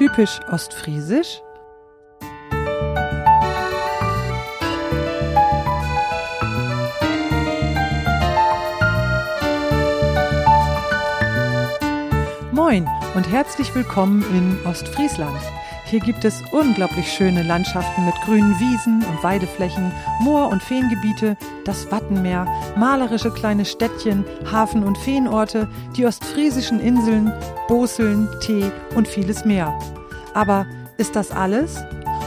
typisch ostfriesisch? Moin und herzlich willkommen in Ostfriesland. Hier gibt es unglaublich schöne Landschaften mit grünen Wiesen und Weideflächen, Moor- und Feengebiete, das Wattenmeer, malerische kleine Städtchen, Hafen- und Feenorte, die ostfriesischen Inseln, Boseln, Tee und vieles mehr. Aber ist das alles?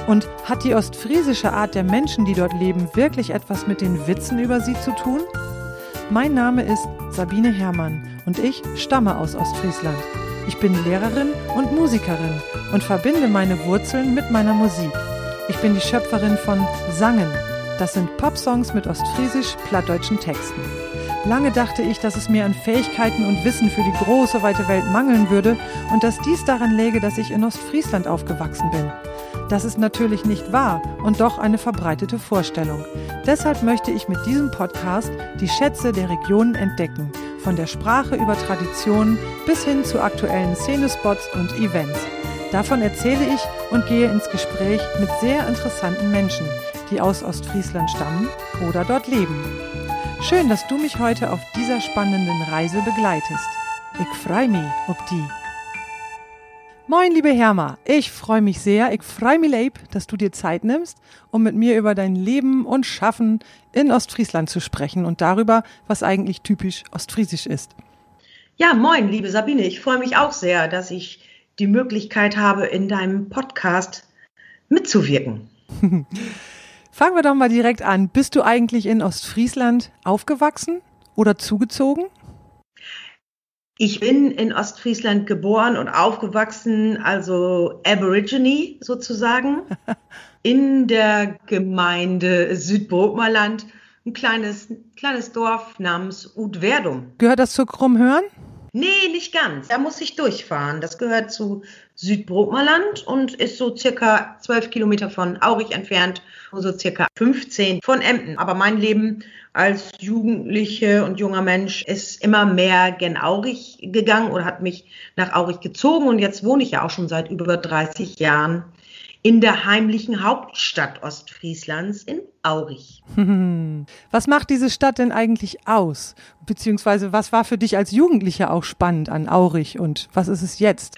Und hat die ostfriesische Art der Menschen, die dort leben, wirklich etwas mit den Witzen über sie zu tun? Mein Name ist Sabine Herrmann und ich stamme aus Ostfriesland. Ich bin Lehrerin und Musikerin und verbinde meine Wurzeln mit meiner Musik. Ich bin die Schöpferin von Sangen. Das sind Popsongs mit ostfriesisch-plattdeutschen Texten. Lange dachte ich, dass es mir an Fähigkeiten und Wissen für die große, weite Welt mangeln würde und dass dies daran läge, dass ich in Ostfriesland aufgewachsen bin. Das ist natürlich nicht wahr und doch eine verbreitete Vorstellung. Deshalb möchte ich mit diesem Podcast die Schätze der Regionen entdecken von der Sprache über Traditionen bis hin zu aktuellen Szenespots und Events. Davon erzähle ich und gehe ins Gespräch mit sehr interessanten Menschen, die aus Ostfriesland stammen oder dort leben. Schön, dass du mich heute auf dieser spannenden Reise begleitest. Ich freue mich ob die. Moin, liebe Herma. Ich freue mich sehr, ich freue mich leib, dass du dir Zeit nimmst, um mit mir über dein Leben und Schaffen in Ostfriesland zu sprechen und darüber, was eigentlich typisch ostfriesisch ist. Ja, moin, liebe Sabine. Ich freue mich auch sehr, dass ich die Möglichkeit habe, in deinem Podcast mitzuwirken. Fangen wir doch mal direkt an. Bist du eigentlich in Ostfriesland aufgewachsen oder zugezogen? Ich bin in Ostfriesland geboren und aufgewachsen, also Aborigine sozusagen, in der Gemeinde Südbrokmerland, ein kleines, kleines Dorf namens Udverdum. Gehört das zu Krummhörn? Nee, nicht ganz. Da muss ich durchfahren. Das gehört zu Südbrokmerland und ist so circa zwölf Kilometer von Aurich entfernt und so circa 15 von Emden. Aber mein Leben als Jugendliche und junger Mensch ist immer mehr gen Aurich gegangen oder hat mich nach Aurich gezogen und jetzt wohne ich ja auch schon seit über 30 Jahren in der heimlichen Hauptstadt Ostfrieslands in Aurich. Was macht diese Stadt denn eigentlich aus? Beziehungsweise was war für dich als Jugendlicher auch spannend an Aurich und was ist es jetzt?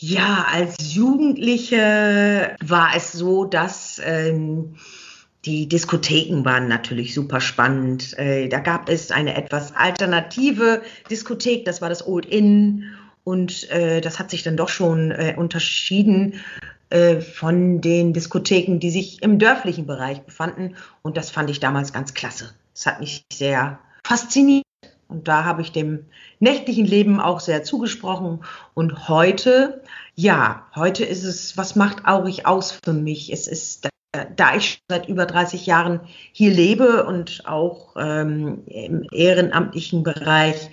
Ja, als Jugendliche war es so, dass ähm, die Diskotheken waren natürlich super spannend. Äh, da gab es eine etwas alternative Diskothek, das war das Old Inn. Und äh, das hat sich dann doch schon äh, unterschieden äh, von den Diskotheken, die sich im dörflichen Bereich befanden. Und das fand ich damals ganz klasse. Das hat mich sehr fasziniert. Und da habe ich dem nächtlichen Leben auch sehr zugesprochen. Und heute, ja, heute ist es, was macht Aurich aus für mich? Es ist, da ich seit über 30 Jahren hier lebe und auch ähm, im ehrenamtlichen Bereich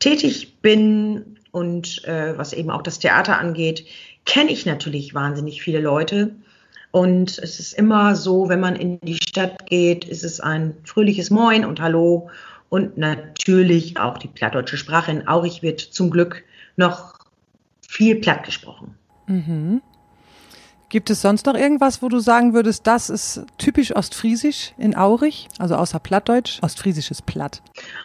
tätig bin und äh, was eben auch das Theater angeht, kenne ich natürlich wahnsinnig viele Leute. Und es ist immer so, wenn man in die Stadt geht, ist es ein fröhliches Moin und Hallo. Und natürlich auch die plattdeutsche Sprache in Aurich wird zum Glück noch viel platt gesprochen. Mhm. Gibt es sonst noch irgendwas, wo du sagen würdest, das ist typisch ostfriesisch in Aurich, also außer Plattdeutsch, ostfriesisches Platt?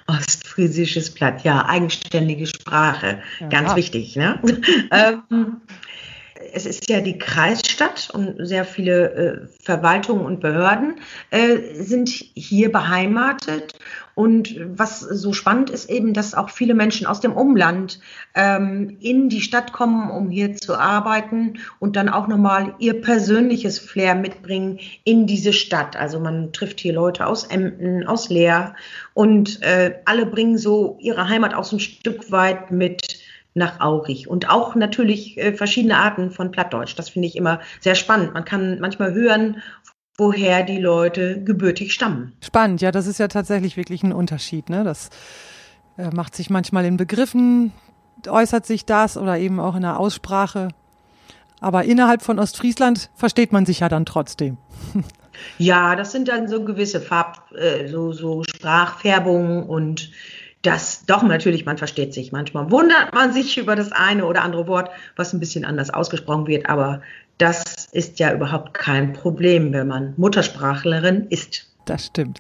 Ostfriesisches Platt, ja, eigenständige Sprache, ja. ganz wichtig. Ne? ähm, es ist ja die Kreisstadt und sehr viele äh, Verwaltungen und Behörden äh, sind hier beheimatet. Und was so spannend ist eben, dass auch viele Menschen aus dem Umland ähm, in die Stadt kommen, um hier zu arbeiten und dann auch nochmal ihr persönliches Flair mitbringen in diese Stadt. Also man trifft hier Leute aus Emden, aus Leer und äh, alle bringen so ihre Heimat auch so ein Stück weit mit nach Aurich und auch natürlich äh, verschiedene Arten von Plattdeutsch. Das finde ich immer sehr spannend. Man kann manchmal hören, woher die Leute gebürtig stammen. Spannend, ja, das ist ja tatsächlich wirklich ein Unterschied. Ne? Das äh, macht sich manchmal in Begriffen, äußert sich das oder eben auch in der Aussprache. Aber innerhalb von Ostfriesland versteht man sich ja dann trotzdem. Ja, das sind dann so gewisse Farb, äh, so, so Sprachfärbungen und das doch natürlich, man versteht sich. Manchmal wundert man sich über das eine oder andere Wort, was ein bisschen anders ausgesprochen wird, aber das ist ja überhaupt kein Problem, wenn man Muttersprachlerin ist. Das stimmt.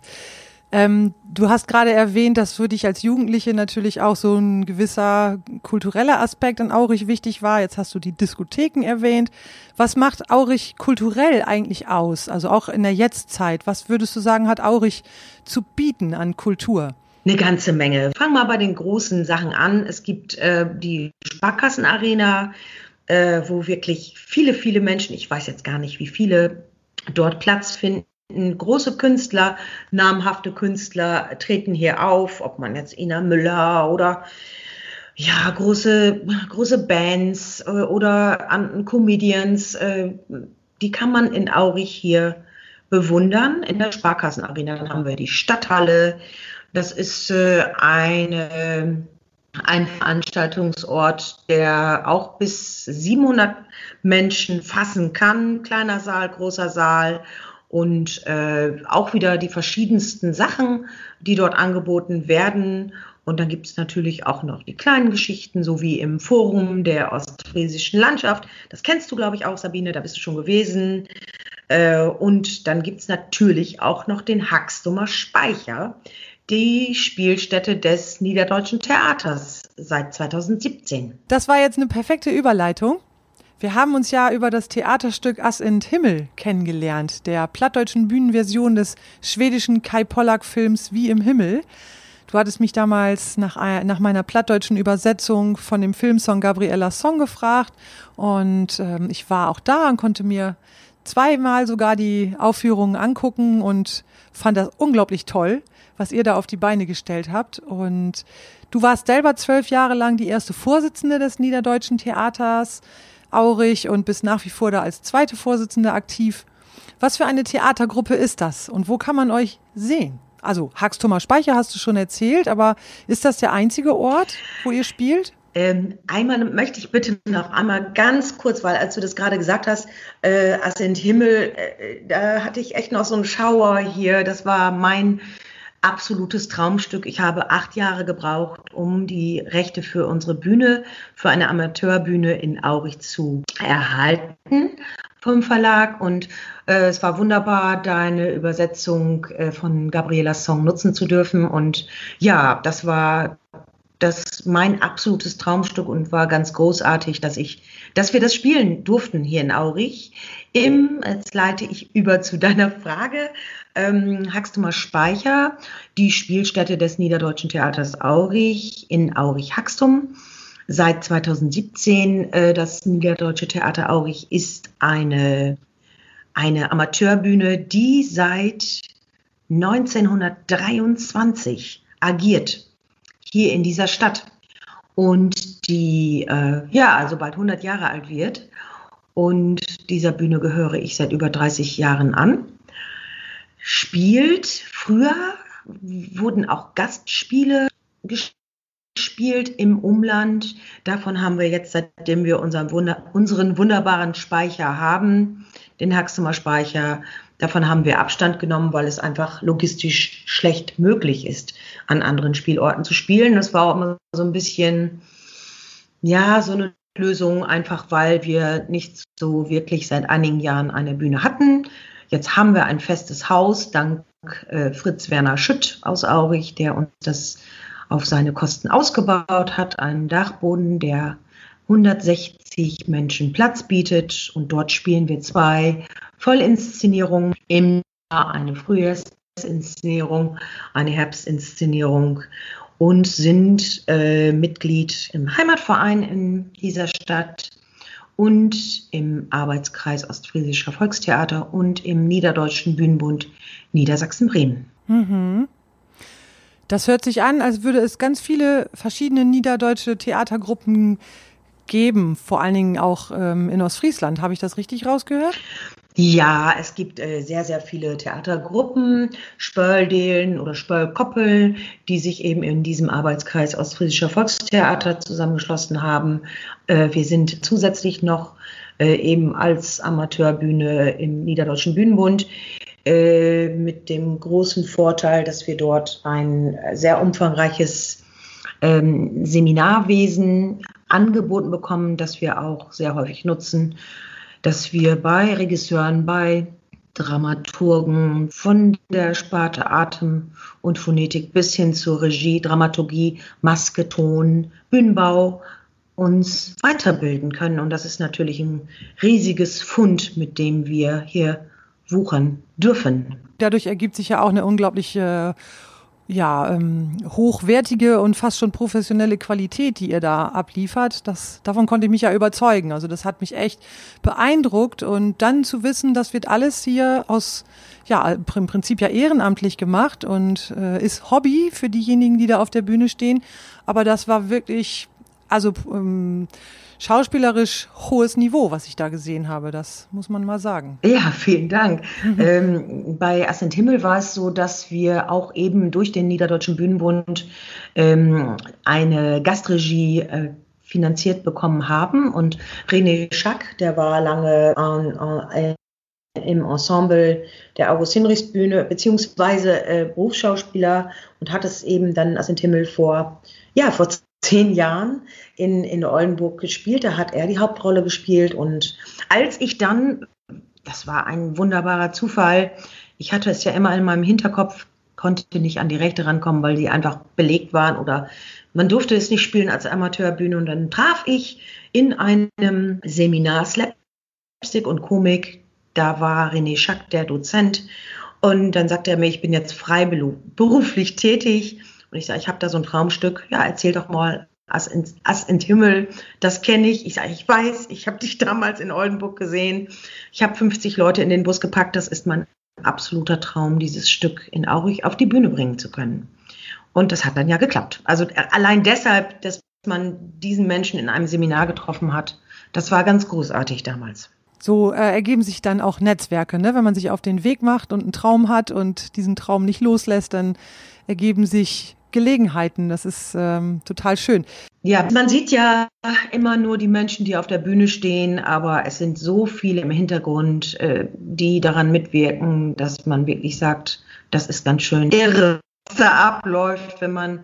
Ähm, du hast gerade erwähnt, dass für dich als Jugendliche natürlich auch so ein gewisser kultureller Aspekt in Aurich wichtig war. Jetzt hast du die Diskotheken erwähnt. Was macht Aurich kulturell eigentlich aus? Also auch in der Jetztzeit. Was würdest du sagen, hat Aurich zu bieten an Kultur? Eine ganze Menge. Fangen wir bei den großen Sachen an. Es gibt äh, die Sparkassenarena, äh, wo wirklich viele, viele Menschen, ich weiß jetzt gar nicht, wie viele dort Platz finden große Künstler, namhafte Künstler treten hier auf, ob man jetzt Ina Müller oder ja, große, große Bands äh, oder Comedians, äh, die kann man in Aurich hier bewundern. In der Sparkassenarena haben wir die Stadthalle. Das ist äh, eine, ein Veranstaltungsort, der auch bis 700 Menschen fassen kann. Kleiner Saal, großer Saal und äh, auch wieder die verschiedensten Sachen, die dort angeboten werden. Und dann gibt es natürlich auch noch die kleinen Geschichten, so wie im Forum der ostfriesischen Landschaft. Das kennst du, glaube ich, auch, Sabine, da bist du schon gewesen. Äh, und dann gibt es natürlich auch noch den Haxdummer Speicher, die Spielstätte des Niederdeutschen Theaters seit 2017. Das war jetzt eine perfekte Überleitung. Wir haben uns ja über das Theaterstück Ass in Himmel kennengelernt, der plattdeutschen Bühnenversion des schwedischen Kai Pollack-Films Wie im Himmel. Du hattest mich damals nach, nach meiner plattdeutschen Übersetzung von dem Filmsong Gabriella Song gefragt und ähm, ich war auch da und konnte mir zweimal sogar die Aufführungen angucken und fand das unglaublich toll, was ihr da auf die Beine gestellt habt. Und du warst selber zwölf Jahre lang die erste Vorsitzende des Niederdeutschen Theaters. Aurich und bist nach wie vor da als zweite Vorsitzende aktiv. Was für eine Theatergruppe ist das und wo kann man euch sehen? Also Haxtummer Speicher hast du schon erzählt, aber ist das der einzige Ort, wo ihr spielt? Ähm, einmal möchte ich bitte noch einmal ganz kurz, weil als du das gerade gesagt hast, äh, Ascent Himmel, äh, da hatte ich echt noch so einen Schauer hier. Das war mein absolutes Traumstück. Ich habe acht Jahre gebraucht, um die Rechte für unsere Bühne, für eine Amateurbühne in Aurich zu erhalten vom Verlag. Und äh, es war wunderbar, deine Übersetzung äh, von Gabrielas Song nutzen zu dürfen. Und ja, das war das mein absolutes Traumstück und war ganz großartig, dass ich, dass wir das spielen durften hier in Aurich. Im, jetzt leite ich über zu deiner Frage ähm, Haxtumer Speicher, die Spielstätte des Niederdeutschen Theaters Aurich in Aurich-Haxtum. Seit 2017 äh, das Niederdeutsche Theater Aurich ist eine, eine Amateurbühne, die seit 1923 agiert hier in dieser Stadt und die äh, ja also bald 100 Jahre alt wird. Und dieser Bühne gehöre ich seit über 30 Jahren an spielt. Früher wurden auch Gastspiele gespielt im Umland. Davon haben wir jetzt, seitdem wir unseren, Wunder, unseren wunderbaren Speicher haben, den Haxemer Speicher, davon haben wir Abstand genommen, weil es einfach logistisch schlecht möglich ist, an anderen Spielorten zu spielen. Das war auch immer so ein bisschen, ja, so eine Lösung, einfach weil wir nicht so wirklich seit einigen Jahren eine Bühne hatten. Jetzt haben wir ein festes Haus, dank äh, Fritz Werner Schütt aus Aurich, der uns das auf seine Kosten ausgebaut hat. Einen Dachboden, der 160 Menschen Platz bietet. Und dort spielen wir zwei Vollinszenierungen im Jahr, eine Frühjahrsinszenierung, eine Herbstinszenierung und sind äh, Mitglied im Heimatverein in dieser Stadt und im Arbeitskreis Ostfriesischer Volkstheater und im Niederdeutschen Bühnenbund Niedersachsen-Bremen. Mhm. Das hört sich an, als würde es ganz viele verschiedene niederdeutsche Theatergruppen geben, vor allen Dingen auch ähm, in Ostfriesland. Habe ich das richtig rausgehört? Ja, es gibt äh, sehr, sehr viele Theatergruppen, Spöldelen oder Spöllkoppeln, die sich eben in diesem Arbeitskreis Ostfriesischer Volkstheater zusammengeschlossen haben. Äh, wir sind zusätzlich noch äh, eben als Amateurbühne im Niederdeutschen Bühnenbund äh, mit dem großen Vorteil, dass wir dort ein sehr umfangreiches ähm, Seminarwesen angeboten bekommen, das wir auch sehr häufig nutzen, dass wir bei Regisseuren, bei Dramaturgen von der Sparte Atem und Phonetik bis hin zur Regie, Dramaturgie, Maske, Ton, Bühnenbau uns weiterbilden können. Und das ist natürlich ein riesiges Fund, mit dem wir hier wuchern dürfen. Dadurch ergibt sich ja auch eine unglaubliche ja, ähm, hochwertige und fast schon professionelle Qualität, die ihr da abliefert, das, davon konnte ich mich ja überzeugen. Also das hat mich echt beeindruckt und dann zu wissen, das wird alles hier aus, ja, im Prinzip ja ehrenamtlich gemacht und äh, ist Hobby für diejenigen, die da auf der Bühne stehen. Aber das war wirklich, also ähm, schauspielerisch hohes Niveau, was ich da gesehen habe. Das muss man mal sagen. Ja, vielen Dank. ähm, bei Ascent Himmel war es so, dass wir auch eben durch den Niederdeutschen Bühnenbund ähm, eine Gastregie äh, finanziert bekommen haben. Und René Schack, der war lange äh, im Ensemble der August-Hinrichs-Bühne, beziehungsweise äh, Berufsschauspieler und hat es eben dann Ascent Himmel vor, ja, vor zehn Jahren in, in Oldenburg gespielt. Da hat er die Hauptrolle gespielt. Und als ich dann, das war ein wunderbarer Zufall, ich hatte es ja immer in meinem Hinterkopf, konnte nicht an die Rechte rankommen, weil die einfach belegt waren oder man durfte es nicht spielen als Amateurbühne. Und dann traf ich in einem Seminar Slapstick und Komik, da war René Schack, der Dozent. Und dann sagte er mir, ich bin jetzt freiberuflich tätig und ich sage, ich habe da so ein Traumstück. Ja, erzähl doch mal Ass in, Ass in Himmel. Das kenne ich. Ich sage, ich weiß, ich habe dich damals in Oldenburg gesehen. Ich habe 50 Leute in den Bus gepackt. Das ist mein absoluter Traum, dieses Stück in Aurich auf die Bühne bringen zu können. Und das hat dann ja geklappt. Also äh, allein deshalb, dass man diesen Menschen in einem Seminar getroffen hat, das war ganz großartig damals. So äh, ergeben sich dann auch Netzwerke, ne? wenn man sich auf den Weg macht und einen Traum hat und diesen Traum nicht loslässt, dann ergeben sich Gelegenheiten. Das ist ähm, total schön. Ja, man sieht ja immer nur die Menschen, die auf der Bühne stehen, aber es sind so viele im Hintergrund, äh, die daran mitwirken, dass man wirklich sagt, das ist ganz schön irre, was da abläuft, wenn man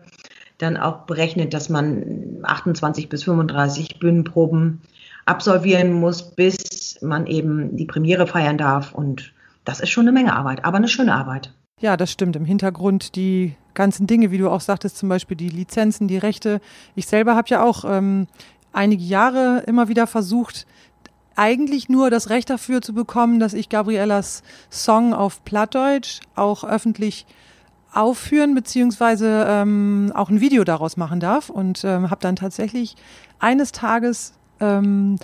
dann auch berechnet, dass man 28 bis 35 Bühnenproben absolvieren muss, bis man eben die Premiere feiern darf. Und das ist schon eine Menge Arbeit, aber eine schöne Arbeit. Ja, das stimmt. Im Hintergrund die ganzen Dinge, wie du auch sagtest, zum Beispiel die Lizenzen, die Rechte. Ich selber habe ja auch ähm, einige Jahre immer wieder versucht, eigentlich nur das Recht dafür zu bekommen, dass ich Gabriellas Song auf Plattdeutsch auch öffentlich aufführen beziehungsweise ähm, auch ein Video daraus machen darf und ähm, habe dann tatsächlich eines Tages ähm,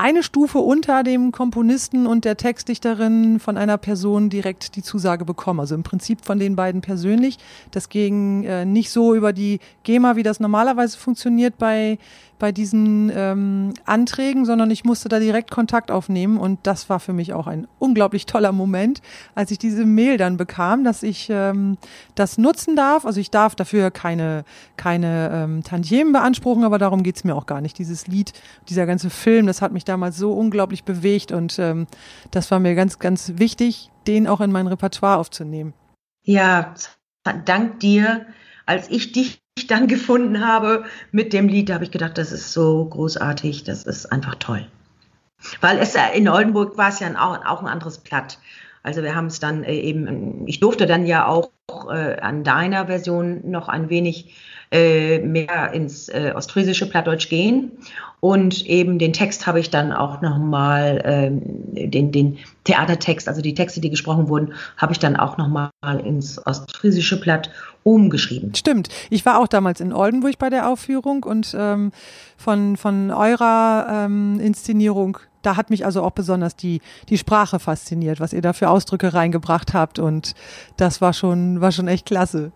eine Stufe unter dem Komponisten und der Textdichterin von einer Person direkt die Zusage bekommen. Also im Prinzip von den beiden persönlich. Das ging äh, nicht so über die GEMA, wie das normalerweise funktioniert bei bei diesen ähm, Anträgen, sondern ich musste da direkt Kontakt aufnehmen und das war für mich auch ein unglaublich toller Moment, als ich diese Mail dann bekam, dass ich ähm, das nutzen darf. Also ich darf dafür keine, keine ähm, Tantiemen beanspruchen, aber darum geht's mir auch gar nicht. Dieses Lied, dieser ganze Film, das hat mich damals so unglaublich bewegt und ähm, das war mir ganz, ganz wichtig, den auch in mein Repertoire aufzunehmen. Ja, dank dir, als ich dich dann gefunden habe mit dem Lied, da habe ich gedacht, das ist so großartig, das ist einfach toll. Weil es in Oldenburg war es ja auch, auch ein anderes Platt. Also wir haben es dann äh, eben, ich durfte dann ja auch äh, an deiner Version noch ein wenig äh, mehr ins äh, ostfriesische Plattdeutsch gehen. Und eben den Text habe ich dann auch nochmal, ähm, den, den Theatertext, also die Texte, die gesprochen wurden, habe ich dann auch nochmal ins ostfriesische Platt umgeschrieben. Stimmt. Ich war auch damals in Oldenburg bei der Aufführung und ähm, von, von eurer ähm, Inszenierung da hat mich also auch besonders die, die Sprache fasziniert, was ihr da für Ausdrücke reingebracht habt. Und das war schon, war schon echt klasse.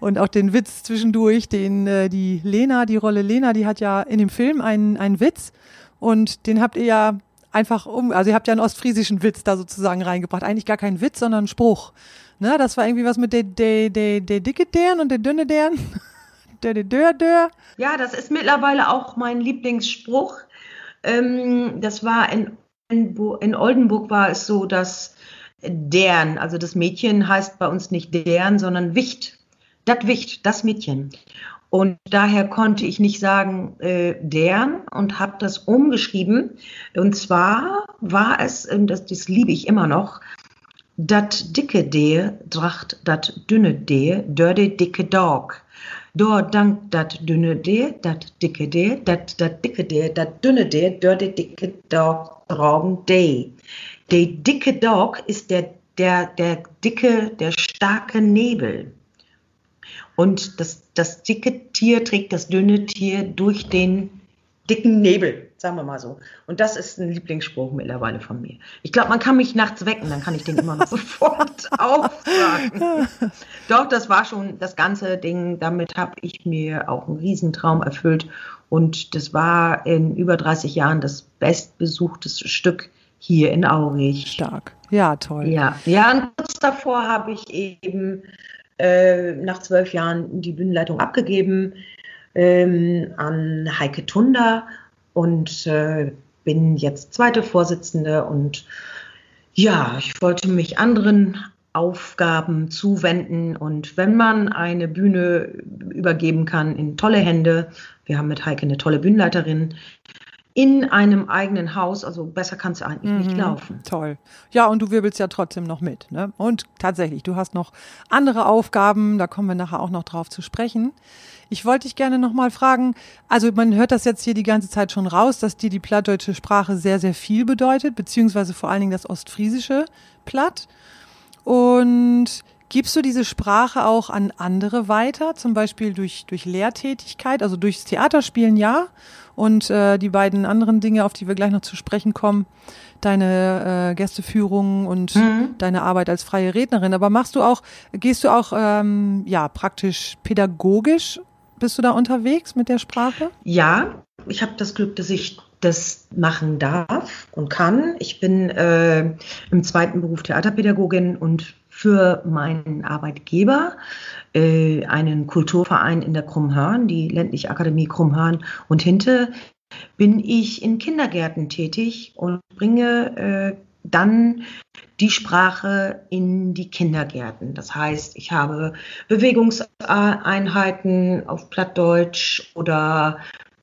Und auch den Witz zwischendurch, den äh, die Lena, die Rolle Lena, die hat ja in dem Film einen, einen Witz und den habt ihr ja einfach um, also ihr habt ja einen ostfriesischen Witz da sozusagen reingebracht. Eigentlich gar kein Witz, sondern ein Spruch. Ne, das war irgendwie was mit der, der, der, der dicke Dern und der dünne Dern. der, der, der, der. Ja, das ist mittlerweile auch mein Lieblingsspruch. Ähm, das war in, in Oldenburg war es so, dass deren, also das Mädchen heißt bei uns nicht deren, sondern Wicht. Das Wicht, das Mädchen. Und daher konnte ich nicht sagen äh, deren und habe das umgeschrieben. Und zwar war es, das, das liebe ich immer noch, dat dicke Dee dracht dat dünne Dee, dör de dicke Dog. Dor dank dat dünne Dee, dat dicke Dee, dat dat dicke Dee, dat dünne Dee, dör de dicke Dog tragen Dee. Der dicke Dog ist der, der, der dicke, der starke Nebel. Und das, das dicke Tier trägt das dünne Tier durch den dicken Nebel, sagen wir mal so. Und das ist ein Lieblingsspruch mittlerweile von mir. Ich glaube, man kann mich nachts wecken, dann kann ich den immer noch sofort aufsagen. Doch, das war schon das ganze Ding. Damit habe ich mir auch einen Riesentraum erfüllt. Und das war in über 30 Jahren das bestbesuchteste Stück hier in Aurich. Stark. Ja, toll. Ja, ja und kurz davor habe ich eben äh, nach zwölf Jahren die Bühnenleitung abgegeben ähm, an Heike Tunder und äh, bin jetzt zweite Vorsitzende und ja, ich wollte mich anderen Aufgaben zuwenden und wenn man eine Bühne übergeben kann in tolle Hände, wir haben mit Heike eine tolle Bühnenleiterin, in einem eigenen Haus. Also besser kannst du eigentlich mhm, nicht laufen. Toll. Ja, und du wirbelst ja trotzdem noch mit. Ne? Und tatsächlich, du hast noch andere Aufgaben, da kommen wir nachher auch noch drauf zu sprechen. Ich wollte dich gerne nochmal fragen, also man hört das jetzt hier die ganze Zeit schon raus, dass dir die plattdeutsche Sprache sehr, sehr viel bedeutet, beziehungsweise vor allen Dingen das ostfriesische Platt. Und Gibst du diese Sprache auch an andere weiter, zum Beispiel durch, durch Lehrtätigkeit, also durchs Theaterspielen ja und äh, die beiden anderen Dinge, auf die wir gleich noch zu sprechen kommen, deine äh, Gästeführung und mhm. deine Arbeit als freie Rednerin. Aber machst du auch, gehst du auch ähm, ja praktisch pädagogisch? Bist du da unterwegs mit der Sprache? Ja, ich habe das Glück, dass ich das machen darf und kann. Ich bin äh, im zweiten Beruf Theaterpädagogin und für meinen Arbeitgeber, äh, einen Kulturverein in der Krummhörn, die ländliche Akademie Krummhörn und Hinte, bin ich in Kindergärten tätig und bringe äh, dann die Sprache in die Kindergärten. Das heißt, ich habe Bewegungseinheiten auf Plattdeutsch oder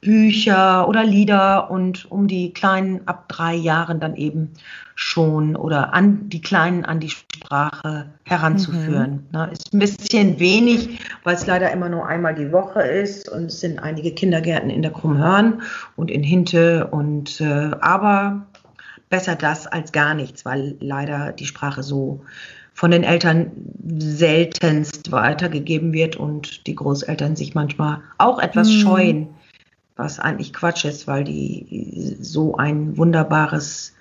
Bücher oder Lieder und um die Kleinen ab drei Jahren dann eben schon oder an die Kleinen an die Sprache heranzuführen. Mhm. ist ein bisschen wenig, weil es leider immer nur einmal die Woche ist und es sind einige Kindergärten in der Krummhörn und in Hinte und äh, aber besser das als gar nichts, weil leider die Sprache so von den Eltern seltenst weitergegeben wird und die Großeltern sich manchmal auch etwas mhm. scheuen, was eigentlich Quatsch ist, weil die so ein wunderbares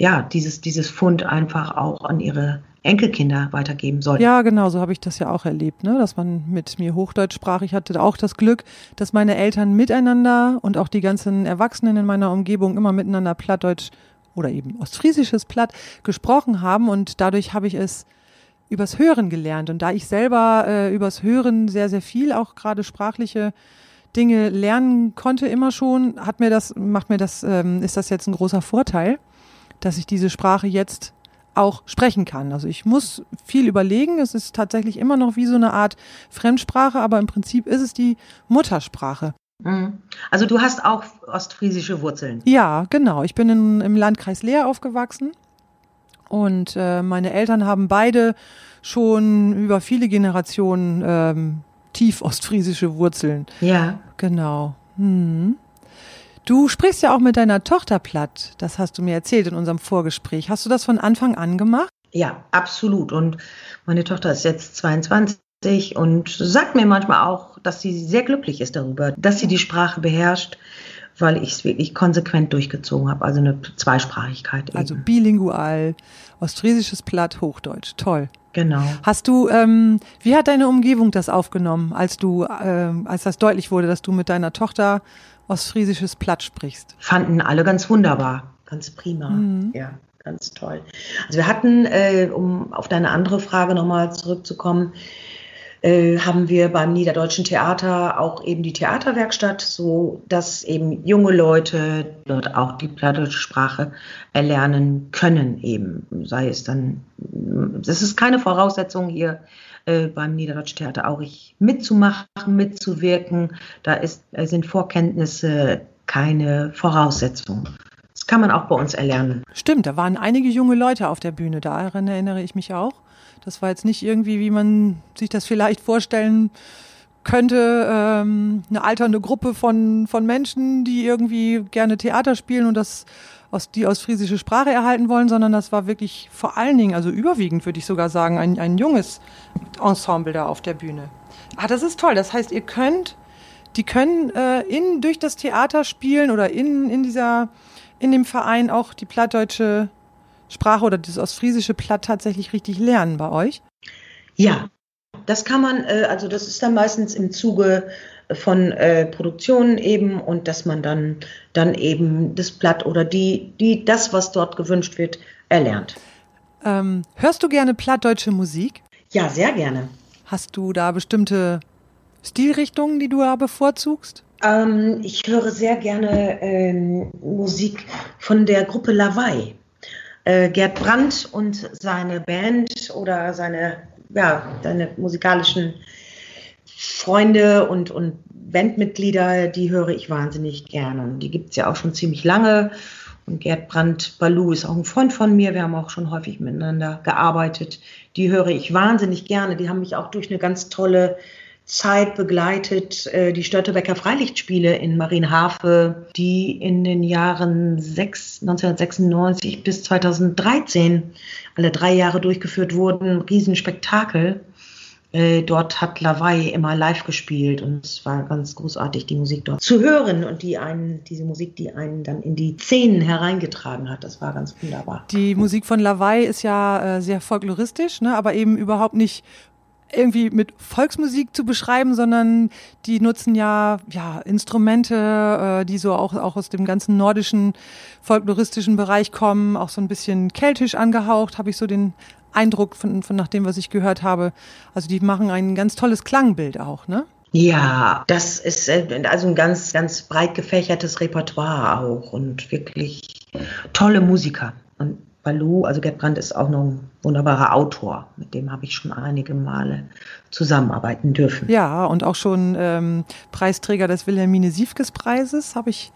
ja, dieses, dieses Fund einfach auch an ihre Enkelkinder weitergeben soll. Ja, genau, so habe ich das ja auch erlebt, ne? dass man mit mir Hochdeutsch sprach. Ich hatte auch das Glück, dass meine Eltern miteinander und auch die ganzen Erwachsenen in meiner Umgebung immer miteinander Plattdeutsch oder eben ostfriesisches Platt gesprochen haben und dadurch habe ich es übers Hören gelernt. Und da ich selber äh, übers Hören sehr, sehr viel, auch gerade sprachliche Dinge lernen konnte immer schon, hat mir das, macht mir das, ähm, ist das jetzt ein großer Vorteil dass ich diese Sprache jetzt auch sprechen kann. Also ich muss viel überlegen. Es ist tatsächlich immer noch wie so eine Art Fremdsprache, aber im Prinzip ist es die Muttersprache. Mhm. Also du hast auch ostfriesische Wurzeln. Ja, genau. Ich bin in, im Landkreis Leer aufgewachsen und äh, meine Eltern haben beide schon über viele Generationen ähm, tief ostfriesische Wurzeln. Ja. Genau. Hm. Du sprichst ja auch mit deiner Tochter platt. Das hast du mir erzählt in unserem Vorgespräch. Hast du das von Anfang an gemacht? Ja, absolut. Und meine Tochter ist jetzt 22 und sagt mir manchmal auch, dass sie sehr glücklich ist darüber, dass sie die Sprache beherrscht, weil ich es wirklich konsequent durchgezogen habe. Also eine Zweisprachigkeit. Eben. Also bilingual, ostfriesisches Platt, Hochdeutsch. Toll. Genau. Hast du, ähm, wie hat deine Umgebung das aufgenommen, als du, ähm, als das deutlich wurde, dass du mit deiner Tochter ostfriesisches Platt sprichst. Fanden alle ganz wunderbar, ganz prima. Mhm. Ja, ganz toll. Also wir hatten, äh, um auf deine andere Frage nochmal zurückzukommen, äh, haben wir beim Niederdeutschen Theater auch eben die Theaterwerkstatt, so dass eben junge Leute dort auch die plattdeutsche Sprache erlernen können eben. Sei es dann, das ist keine Voraussetzung hier äh, beim Niederdeutschen Theater auch ich mitzumachen, mitzuwirken. Da ist, sind Vorkenntnisse keine Voraussetzung. Kann man auch bei uns erlernen. Stimmt, da waren einige junge Leute auf der Bühne, daran erinnere ich mich auch. Das war jetzt nicht irgendwie, wie man sich das vielleicht vorstellen könnte, ähm, eine alternde Gruppe von, von Menschen, die irgendwie gerne Theater spielen und das aus, die aus friesische Sprache erhalten wollen, sondern das war wirklich vor allen Dingen, also überwiegend würde ich sogar sagen, ein, ein junges Ensemble da auf der Bühne. Ah, das ist toll. Das heißt, ihr könnt, die können äh, in, durch das Theater spielen oder in, in dieser, in dem Verein auch die plattdeutsche Sprache oder das ostfriesische Platt tatsächlich richtig lernen bei euch? Ja, das kann man, äh, also das ist dann meistens im Zuge von äh, Produktionen eben und dass man dann, dann eben das Blatt oder die, die, das, was dort gewünscht wird, erlernt. Ähm, hörst du gerne plattdeutsche Musik? Ja, sehr gerne. Hast du da bestimmte Stilrichtungen, die du da bevorzugst? Ähm, ich höre sehr gerne ähm, Musik von der Gruppe Lawaai. Äh, Gerd Brandt und seine Band oder seine, ja, seine musikalischen Freunde und, und Bandmitglieder, die höre ich wahnsinnig gerne. Die gibt es ja auch schon ziemlich lange. Und Gerd Brandt Balou ist auch ein Freund von mir. Wir haben auch schon häufig miteinander gearbeitet. Die höre ich wahnsinnig gerne. Die haben mich auch durch eine ganz tolle Zeit begleitet. Äh, die Störtebecker Freilichtspiele in Marienhafe, die in den Jahren 6, 1996 bis 2013 alle drei Jahre durchgeführt wurden. Riesenspektakel. Äh, dort hat Lawaai immer live gespielt und es war ganz großartig, die Musik dort zu hören und die einen, diese Musik, die einen dann in die Szenen hereingetragen hat. Das war ganz wunderbar. Die Musik von Lawaai ist ja äh, sehr folkloristisch, ne, aber eben überhaupt nicht irgendwie mit Volksmusik zu beschreiben, sondern die nutzen ja, ja Instrumente, äh, die so auch, auch aus dem ganzen nordischen folkloristischen Bereich kommen, auch so ein bisschen keltisch angehaucht, habe ich so den Eindruck von, von nach dem, was ich gehört habe. Also die machen ein ganz tolles Klangbild auch, ne? Ja, das ist äh, also ein ganz, ganz breit gefächertes Repertoire auch und wirklich tolle Musiker. Und Balou, also Gerd ist auch noch ein wunderbarer Autor. Mit dem habe ich schon einige Male zusammenarbeiten dürfen. Ja, und auch schon ähm, Preisträger des Wilhelmine Siefkes Preises habe ich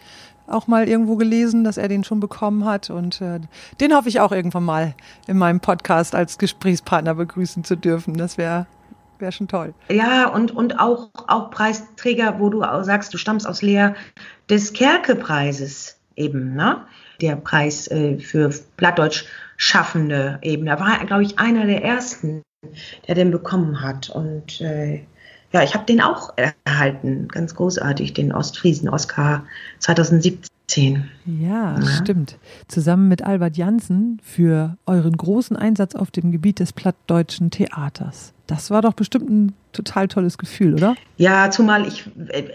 auch mal irgendwo gelesen, dass er den schon bekommen hat. Und äh, den hoffe ich auch irgendwann mal in meinem Podcast als Gesprächspartner begrüßen zu dürfen. Das wäre wäre schon toll. Ja, und, und auch, auch Preisträger, wo du auch sagst, du stammst aus Leer des Kerke-Preises eben, ne? Der Preis äh, für Plattdeutsch Schaffende eben. Da war, glaube ich, einer der ersten, der den bekommen hat. Und äh, ja, ich habe den auch erhalten, ganz großartig, den Ostfriesen Oscar 2017. Ja, ja, stimmt. Zusammen mit Albert Janssen für euren großen Einsatz auf dem Gebiet des plattdeutschen Theaters. Das war doch bestimmt ein total tolles Gefühl, oder? Ja, zumal ich,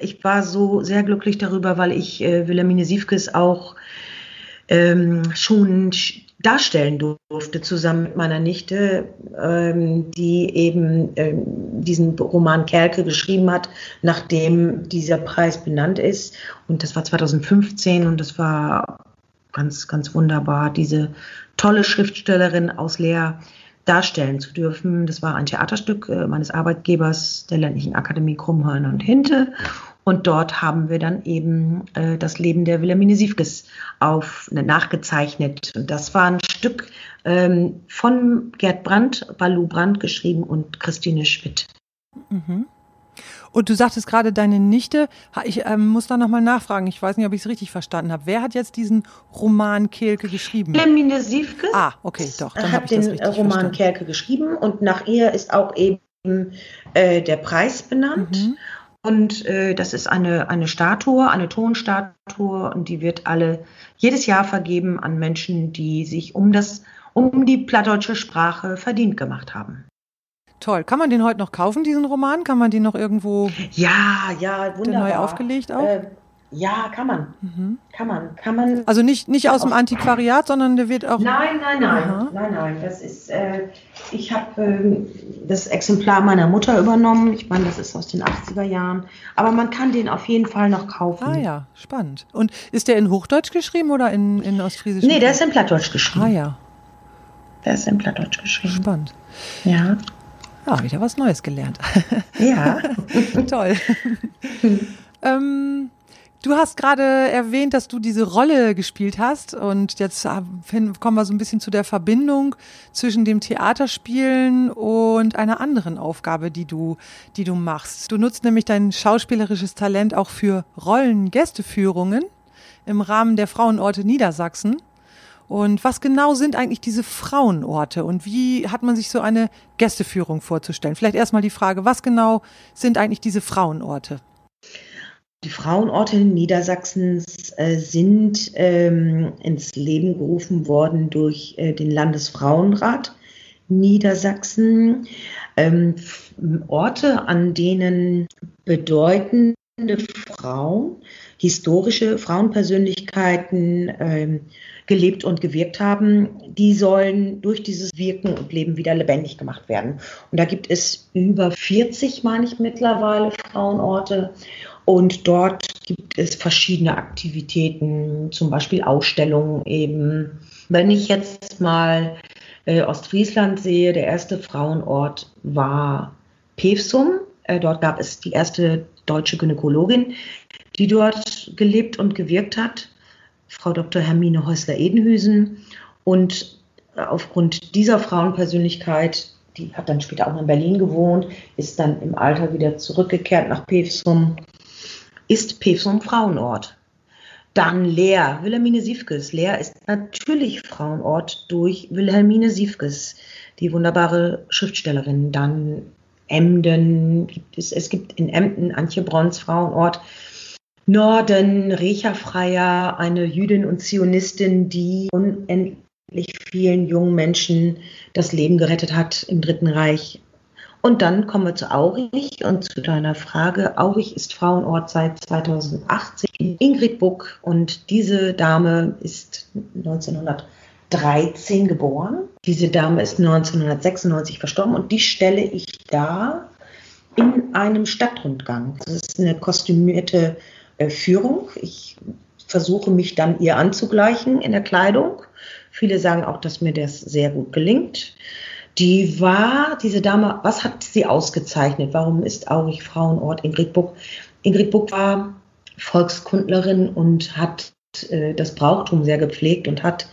ich war so sehr glücklich darüber, weil ich äh, Wilhelmine Siefkes auch ähm, schon darstellen durfte, zusammen mit meiner Nichte, ähm, die eben ähm, diesen Roman Kerke geschrieben hat, nachdem dieser Preis benannt ist. Und das war 2015 und das war ganz, ganz wunderbar, diese tolle Schriftstellerin aus Leer darstellen zu dürfen. Das war ein Theaterstück äh, meines Arbeitgebers der Ländlichen Akademie Krummhörn und Hinte. Und dort haben wir dann eben äh, das Leben der Wilhelmine Siefkes auf, äh, nachgezeichnet. Und das war ein Stück ähm, von Gerd Brandt, Balu Brandt geschrieben und Christine Schmidt. Mhm. Und du sagtest gerade deine Nichte. Ich ähm, muss da nochmal nachfragen. Ich weiß nicht, ob ich es richtig verstanden habe. Wer hat jetzt diesen Roman Kelke geschrieben? Wilhelmine Siefkes. Ah, okay, doch. Dann hat den Roman verstanden. Kelke geschrieben und nach ihr ist auch eben äh, der Preis benannt. Mhm. Und äh, das ist eine, eine Statue, eine Tonstatue, und die wird alle jedes Jahr vergeben an Menschen, die sich um das, um die plattdeutsche Sprache verdient gemacht haben. Toll. Kann man den heute noch kaufen, diesen Roman? Kann man den noch irgendwo ja, ja, wunderbar. neu aufgelegt auch? Äh, Ja, kann man. Mhm. Kann man. Kann man. Also nicht, nicht aus dem Antiquariat, sondern der wird auch. Nein, nein, nein. Aha. Nein, nein. Das ist, äh, ich habe äh, das Exemplar meiner Mutter übernommen. Ich meine, das ist aus den 80er Jahren. Aber man kann den auf jeden Fall noch kaufen. Ah ja, spannend. Und ist der in Hochdeutsch geschrieben oder in, in Ostfriesisch? Nee, der ist in Plattdeutsch geschrieben. Ah ja. Der ist in Plattdeutsch geschrieben. Spannend. Ja. Ja, wieder was Neues gelernt. Ja. Toll. ähm, Du hast gerade erwähnt, dass du diese Rolle gespielt hast und jetzt kommen wir so ein bisschen zu der Verbindung zwischen dem Theaterspielen und einer anderen Aufgabe, die du, die du machst. Du nutzt nämlich dein schauspielerisches Talent auch für Rollengästeführungen im Rahmen der Frauenorte Niedersachsen. Und was genau sind eigentlich diese Frauenorte und wie hat man sich so eine Gästeführung vorzustellen? Vielleicht erstmal die Frage, was genau sind eigentlich diese Frauenorte? Die Frauenorte Niedersachsens äh, sind ähm, ins Leben gerufen worden durch äh, den Landesfrauenrat Niedersachsen. Ähm, Orte, an denen bedeutende Frauen, historische Frauenpersönlichkeiten ähm, gelebt und gewirkt haben, die sollen durch dieses Wirken und Leben wieder lebendig gemacht werden. Und da gibt es über 40, meine ich mittlerweile, Frauenorte. Und dort gibt es verschiedene Aktivitäten, zum Beispiel Ausstellungen eben. Wenn ich jetzt mal äh, Ostfriesland sehe, der erste Frauenort war Pevsum. Äh, dort gab es die erste deutsche Gynäkologin, die dort gelebt und gewirkt hat, Frau Dr. Hermine Häusler-Edenhüsen. Und aufgrund dieser Frauenpersönlichkeit, die hat dann später auch in Berlin gewohnt, ist dann im Alter wieder zurückgekehrt nach Pevsum ist Pevsum Frauenort. Dann Leer, Wilhelmine Siefkes. Leer ist natürlich Frauenort durch Wilhelmine Siefkes, die wunderbare Schriftstellerin. Dann Emden, gibt es, es gibt in Emden Antje Brons Frauenort. Norden, Recha Freier, eine Jüdin und Zionistin, die unendlich vielen jungen Menschen das Leben gerettet hat im Dritten Reich. Und dann kommen wir zu Aurich und zu deiner Frage. Aurich ist Frauenort seit 2018 in Ingrid Buck und diese Dame ist 1913 geboren. Diese Dame ist 1996 verstorben und die stelle ich da in einem Stadtrundgang. Das ist eine kostümierte äh, Führung. Ich versuche mich dann ihr anzugleichen in der Kleidung. Viele sagen auch, dass mir das sehr gut gelingt. Die war, diese Dame, was hat sie ausgezeichnet? Warum ist Aurich Frauenort Ingrid Buck? Ingrid Buck war Volkskundlerin und hat äh, das Brauchtum sehr gepflegt und hat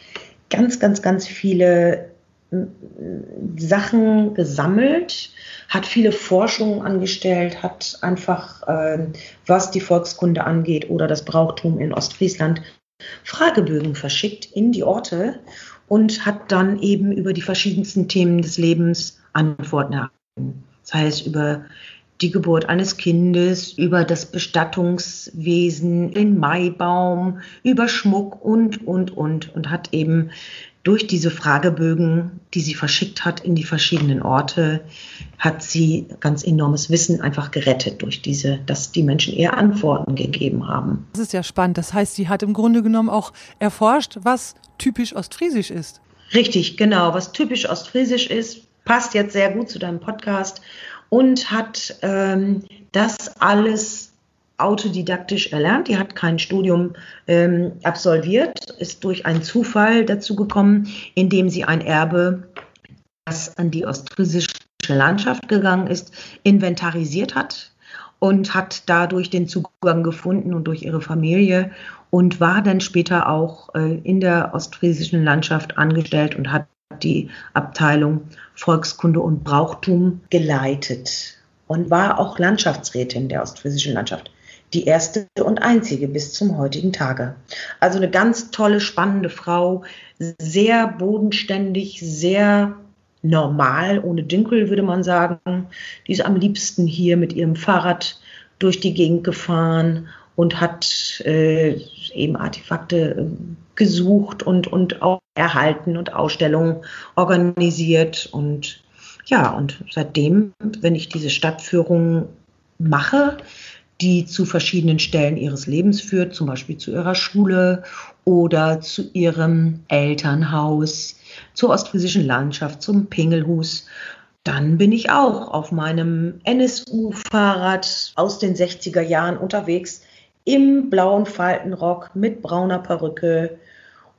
ganz, ganz, ganz viele äh, Sachen gesammelt, hat viele Forschungen angestellt, hat einfach, äh, was die Volkskunde angeht oder das Brauchtum in Ostfriesland, Fragebögen verschickt in die Orte und hat dann eben über die verschiedensten Themen des Lebens Antworten erhalten. Das heißt, über die Geburt eines Kindes, über das Bestattungswesen, den Maibaum, über Schmuck und, und, und. Und hat eben durch diese Fragebögen, die sie verschickt hat in die verschiedenen Orte, hat sie ganz enormes Wissen einfach gerettet durch diese, dass die Menschen ihr Antworten gegeben haben. Das ist ja spannend. Das heißt, sie hat im Grunde genommen auch erforscht, was typisch ostfriesisch ist. Richtig, genau. Was typisch ostfriesisch ist, passt jetzt sehr gut zu deinem Podcast und hat ähm, das alles autodidaktisch erlernt. Die hat kein Studium ähm, absolviert, ist durch einen Zufall dazu gekommen, indem sie ein Erbe, das an die ostfriesische Landschaft gegangen ist, inventarisiert hat und hat dadurch den Zugang gefunden und durch ihre Familie und war dann später auch äh, in der ostfriesischen Landschaft angestellt und hat die Abteilung Volkskunde und Brauchtum geleitet und war auch Landschaftsrätin der ostfriesischen Landschaft. Die erste und einzige bis zum heutigen Tage. Also eine ganz tolle, spannende Frau, sehr bodenständig, sehr normal, ohne Dünkel würde man sagen. Die ist am liebsten hier mit ihrem Fahrrad durch die Gegend gefahren und hat äh, eben Artefakte äh, gesucht und, und auch erhalten und Ausstellungen organisiert. Und ja, und seitdem, wenn ich diese Stadtführung mache, die zu verschiedenen Stellen ihres Lebens führt, zum Beispiel zu ihrer Schule oder zu ihrem Elternhaus, zur ostfriesischen Landschaft, zum Pingelhus. Dann bin ich auch auf meinem NSU-Fahrrad aus den 60er Jahren unterwegs, im blauen Faltenrock mit brauner Perücke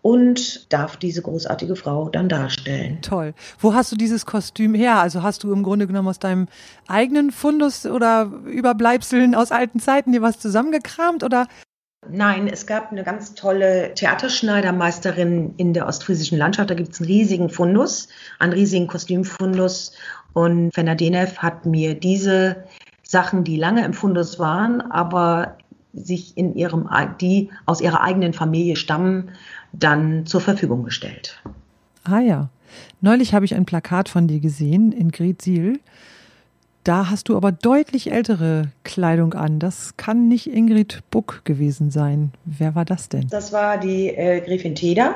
und darf diese großartige Frau dann darstellen. Toll. Wo hast du dieses Kostüm her? Also hast du im Grunde genommen aus deinem eigenen Fundus oder Überbleibseln aus alten Zeiten dir was zusammengekramt oder Nein, es gab eine ganz tolle Theaterschneidermeisterin in der ostfriesischen Landschaft. Da gibt es einen riesigen Fundus, einen riesigen Kostümfundus. Und Fenna Denev hat mir diese Sachen, die lange im Fundus waren, aber sich in ihrem, die aus ihrer eigenen Familie stammen, dann zur Verfügung gestellt. Ah ja. Neulich habe ich ein Plakat von dir gesehen in Gretsiel. Da hast du aber deutlich ältere Kleidung an. Das kann nicht Ingrid Buck gewesen sein. Wer war das denn? Das war die äh, Gräfin Teda.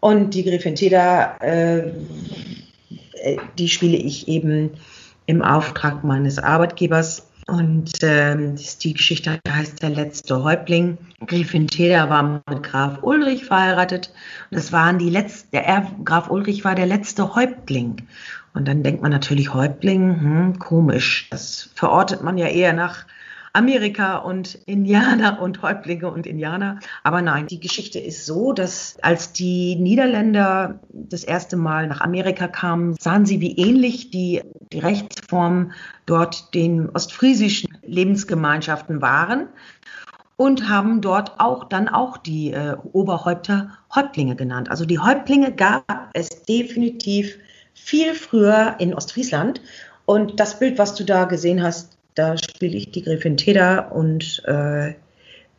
Und die Gräfin Teda, äh, äh die spiele ich eben im Auftrag meines Arbeitgebers und ähm, die Geschichte heißt Der letzte Häuptling. Gräfin Teda war mit Graf Ulrich verheiratet. Und das waren die letzte, der Graf Ulrich war der letzte Häuptling. Und dann denkt man natürlich Häuptling, hm, komisch. Das verortet man ja eher nach Amerika und Indianer und Häuptlinge und Indianer. Aber nein, die Geschichte ist so, dass als die Niederländer das erste Mal nach Amerika kamen, sahen sie, wie ähnlich die, die Rechtsform dort den ostfriesischen Lebensgemeinschaften waren und haben dort auch dann auch die äh, Oberhäupter Häuptlinge genannt. Also die Häuptlinge gab es definitiv viel früher in Ostfriesland. Und das Bild, was du da gesehen hast, da spiele ich die Gräfin Teda und äh,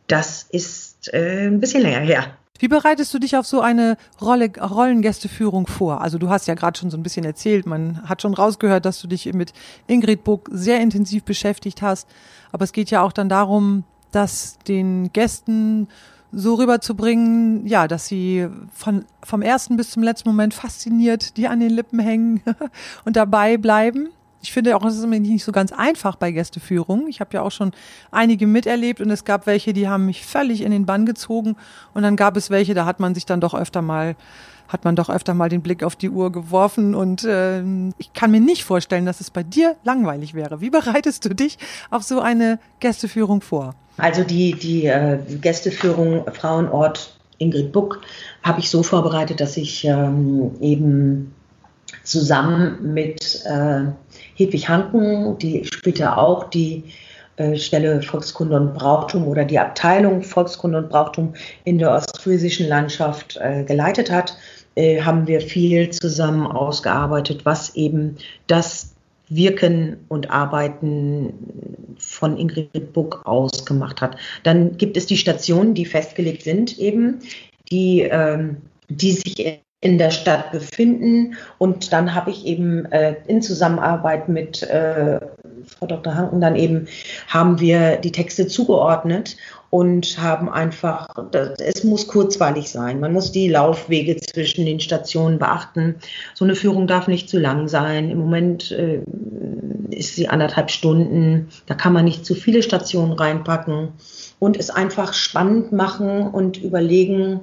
das ist äh, ein bisschen länger her. Wie bereitest du dich auf so eine Rolle, Rollengästeführung vor? Also du hast ja gerade schon so ein bisschen erzählt, man hat schon rausgehört, dass du dich mit Ingrid Buck sehr intensiv beschäftigt hast. Aber es geht ja auch dann darum, dass den Gästen so rüberzubringen, ja, dass sie von, vom ersten bis zum letzten Moment fasziniert, die an den Lippen hängen und dabei bleiben ich finde auch, es ist nicht so ganz einfach bei Gästeführungen. Ich habe ja auch schon einige miterlebt und es gab welche, die haben mich völlig in den Bann gezogen und dann gab es welche, da hat man sich dann doch öfter mal hat man doch öfter mal den Blick auf die Uhr geworfen und äh, ich kann mir nicht vorstellen, dass es bei dir langweilig wäre. Wie bereitest du dich auf so eine Gästeführung vor? Also die, die äh, Gästeführung Frauenort Ingrid Buck habe ich so vorbereitet, dass ich ähm, eben zusammen mit äh, Hedwig Hanken, die später auch die äh, Stelle Volkskunde und Brauchtum oder die Abteilung Volkskunde und Brauchtum in der ostfriesischen Landschaft äh, geleitet hat, äh, haben wir viel zusammen ausgearbeitet, was eben das Wirken und Arbeiten von Ingrid Buck ausgemacht hat. Dann gibt es die Stationen, die festgelegt sind, eben, die, ähm, die sich in der Stadt befinden. Und dann habe ich eben äh, in Zusammenarbeit mit äh, Frau Dr. Hanken dann eben, haben wir die Texte zugeordnet und haben einfach, es muss kurzweilig sein. Man muss die Laufwege zwischen den Stationen beachten. So eine Führung darf nicht zu lang sein. Im Moment äh, ist sie anderthalb Stunden. Da kann man nicht zu viele Stationen reinpacken und es einfach spannend machen und überlegen,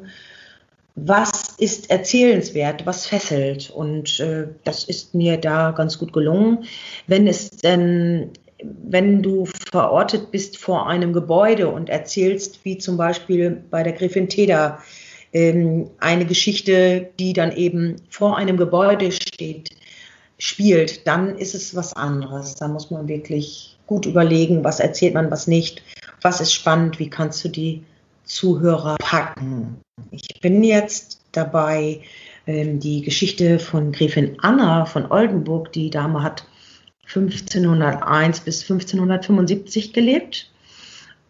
was ist erzählenswert, was fesselt. Und äh, das ist mir da ganz gut gelungen. Wenn es denn, wenn du verortet bist vor einem Gebäude und erzählst, wie zum Beispiel bei der Gräfin Teda, ähm, eine Geschichte, die dann eben vor einem Gebäude steht, spielt, dann ist es was anderes. Da muss man wirklich gut überlegen, was erzählt man, was nicht, was ist spannend, wie kannst du die Zuhörer packen. Ich bin jetzt dabei, ähm, die Geschichte von Gräfin Anna von Oldenburg, die Dame hat 1501 bis 1575 gelebt,